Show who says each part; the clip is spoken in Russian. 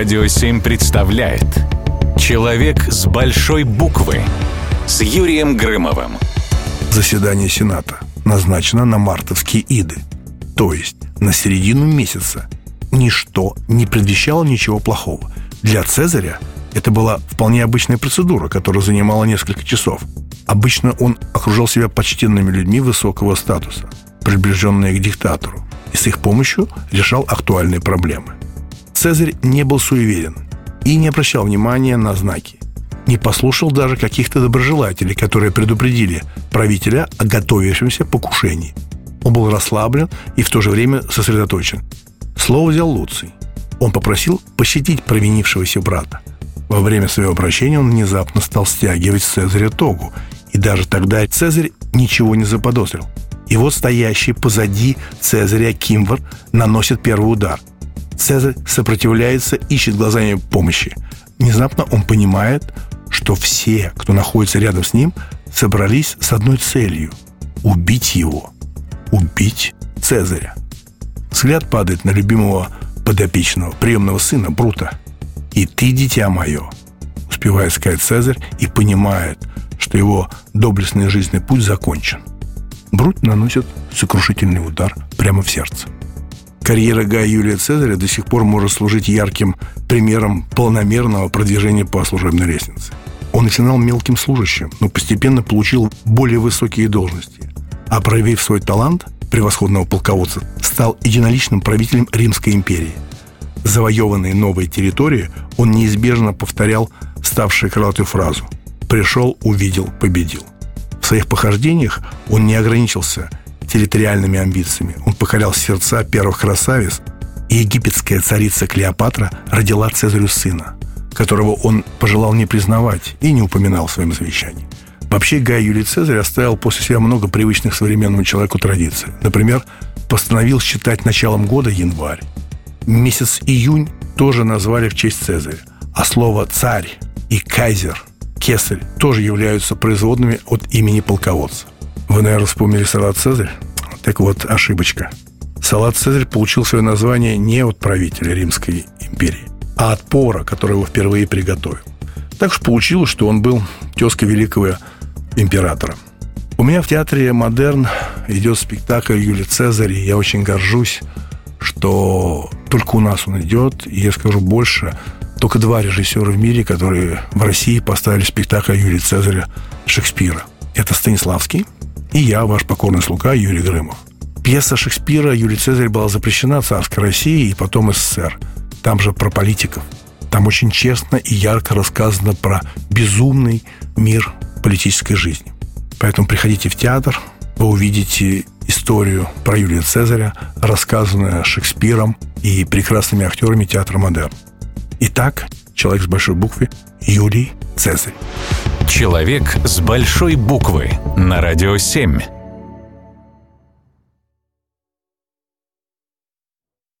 Speaker 1: Радио 7 представляет Человек с большой буквы с Юрием Грымовым.
Speaker 2: Заседание Сената назначено на мартовские иды, то есть на середину месяца. Ничто не предвещало ничего плохого. Для Цезаря это была вполне обычная процедура, которая занимала несколько часов. Обычно он окружал себя почтенными людьми высокого статуса, приближенные к диктатору, и с их помощью решал актуальные проблемы. Цезарь не был суеверен и не обращал внимания на знаки. Не послушал даже каких-то доброжелателей, которые предупредили правителя о готовящемся покушении. Он был расслаблен и в то же время сосредоточен. Слово взял Луций. Он попросил пощадить провинившегося брата. Во время своего обращения он внезапно стал стягивать Цезаря тогу, и даже тогда Цезарь ничего не заподозрил. И вот стоящий позади Цезаря Кимвар наносит первый удар. Цезарь сопротивляется, ищет глазами помощи. Внезапно он понимает, что все, кто находится рядом с ним, собрались с одной целью – убить его. Убить Цезаря. Взгляд падает на любимого подопечного, приемного сына Брута. «И ты, дитя мое», успевает сказать Цезарь и понимает, что его доблестный жизненный путь закончен. Брут наносит сокрушительный удар прямо в сердце. Карьера Гая Юлия Цезаря до сих пор может служить ярким примером полномерного продвижения по служебной лестнице. Он начинал мелким служащим, но постепенно получил более высокие должности. А проявив свой талант превосходного полководца, стал единоличным правителем Римской империи. Завоеванные новые территории он неизбежно повторял ставшую крылатую фразу «Пришел, увидел, победил». В своих похождениях он не ограничился территориальными амбициями. Он покорял сердца первых красавиц, и египетская царица Клеопатра родила Цезарю сына, которого он пожелал не признавать и не упоминал в своем завещании. Вообще Гай Юлий Цезарь оставил после себя много привычных современному человеку традиций. Например, постановил считать началом года январь. Месяц июнь тоже назвали в честь Цезаря. А слово «царь» и «кайзер» Кесарь тоже являются производными от имени полководца. Вы, наверное, вспомнили салат «Цезарь»? Так вот, ошибочка. Салат «Цезарь» получил свое название не от правителя Римской империи, а от повара, который его впервые приготовил. Так уж получилось, что он был тезкой великого императора. У меня в театре «Модерн» идет спектакль Юлия Цезарь, и я очень горжусь, что только у нас он идет, и я скажу больше – только два режиссера в мире, которые в России поставили спектакль Юрия Цезаря Шекспира. Это Станиславский и я, ваш покорный слуга Юрий Грымов. Пьеса Шекспира «Юлий Цезарь» была запрещена царской России и потом СССР. Там же про политиков. Там очень честно и ярко рассказано про безумный мир политической жизни. Поэтому приходите в театр, вы увидите историю про Юлия Цезаря, рассказанную Шекспиром и прекрасными актерами театра «Модерн». Итак, человек с большой буквы Юлий Цезарь.
Speaker 1: Человек с большой буквы на радио 7.